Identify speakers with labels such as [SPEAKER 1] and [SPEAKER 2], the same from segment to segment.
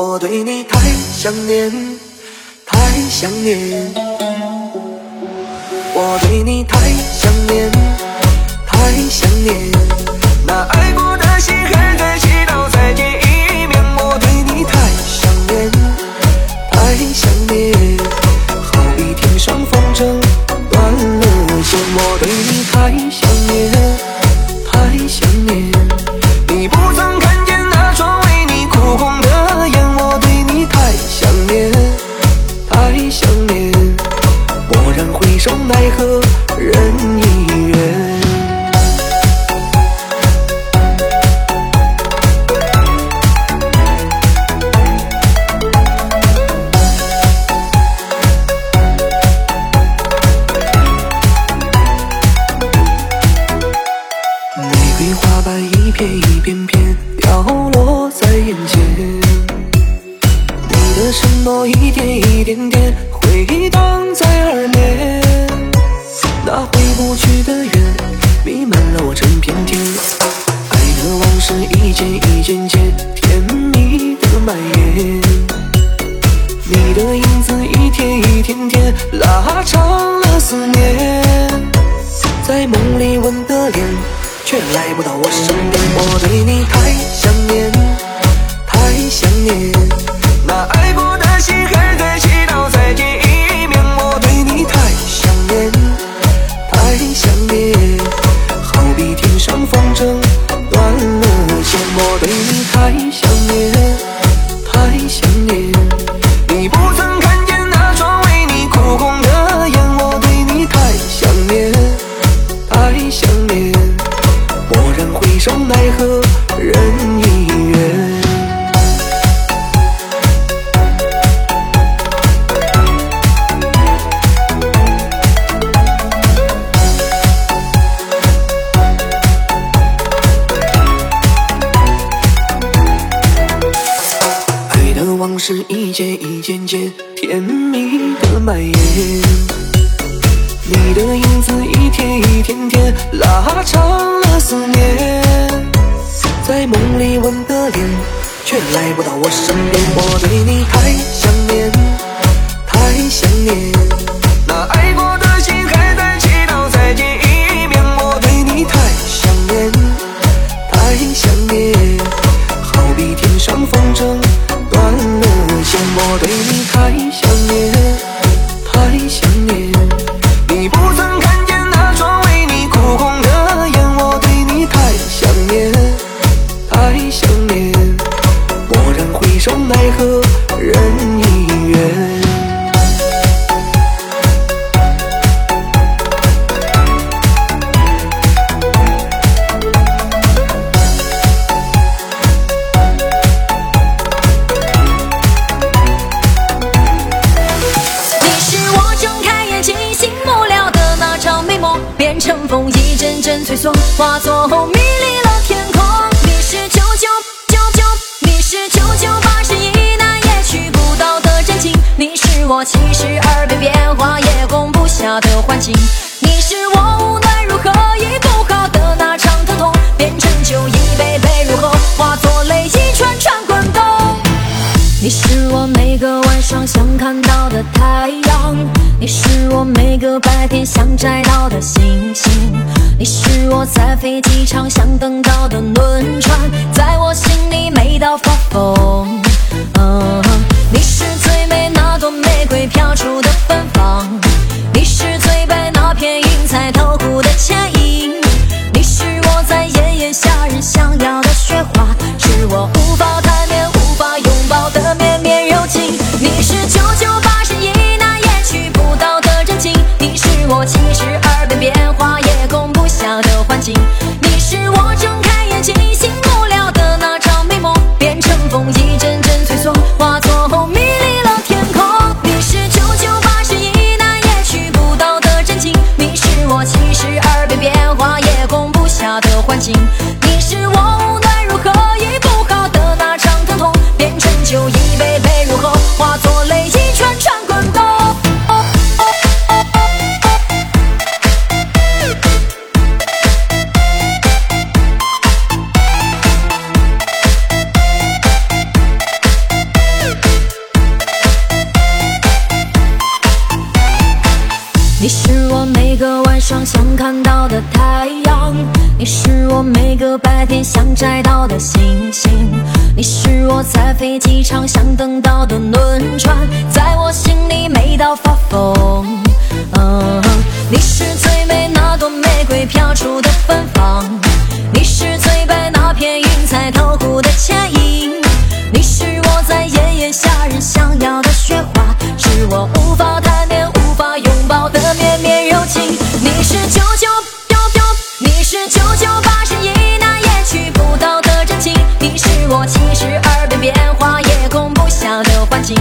[SPEAKER 1] 我对你太想念，太想念。我对你太想念，太想念。那爱过的心还在祈祷再见一面。我对你太想念，太想念。好比天上风筝断了线。我对你太想念，的承诺一点一点点回荡在耳边，那回不去的缘弥漫了我整片天，爱的往事一件一件件甜蜜的蔓延，你的影子一天一天天拉长了思念。在梦里吻的脸，却来不到我身边。我对然回首，奈何人已远。爱的往事一件一件件甜蜜的蔓延。你的影子一天一天天拉长了思念，在梦里吻的脸，却来不到我身边。我对你太想念，太想念。那爱风
[SPEAKER 2] 一阵阵吹送，化作红迷白天想摘到的星星，你是我在飞机场想等到的轮船，在我心里美到发疯。你是最美那朵玫瑰飘出的芬芳，你是最白那片云彩透骨的倩影，你是我在炎炎夏日想要的雪花，是我无法贪恋无法拥抱的绵绵柔情。你是九九穿在我心里美到发疯啊你是最美那朵玫瑰飘出的芬芳。你是最白那片云彩透骨的倩影你是我在炎炎夏日想要的雪花是我无法贪恋无法拥抱的绵绵柔情你是九九幺幺你是九九八十一那也去不到的真情你是我七十二变变化也攻不下的幻境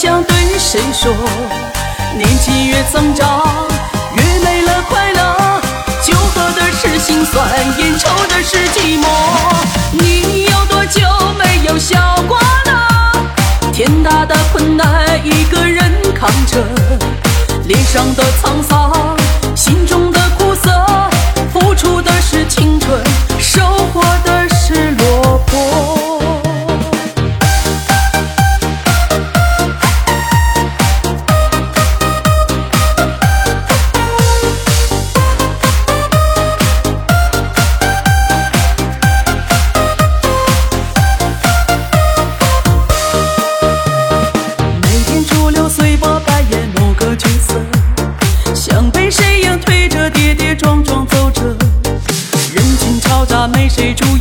[SPEAKER 2] 想对
[SPEAKER 3] 谁说年纪越增长越没了快乐酒喝的是心酸烟抽的是寂寞。你有多久没有笑过了？天大的困难一个人扛着脸上的沧桑没谁注意。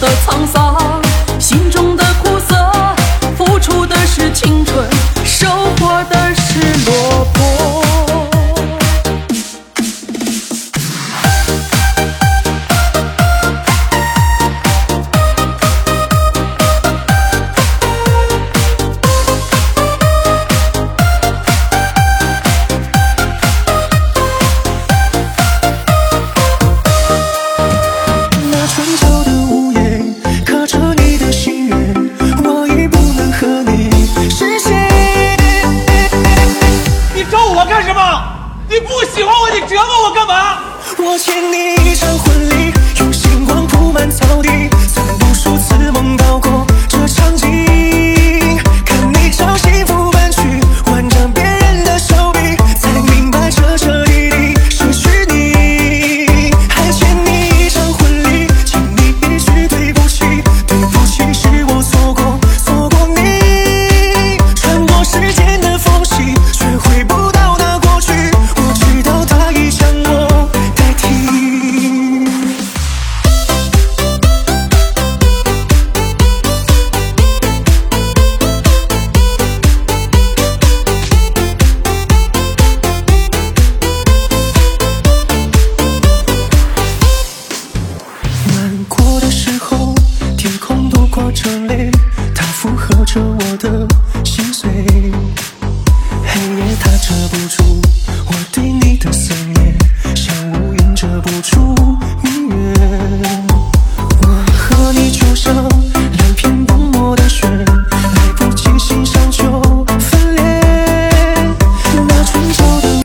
[SPEAKER 3] 的沧桑。给你一
[SPEAKER 4] 场婚礼用星光铺满草地。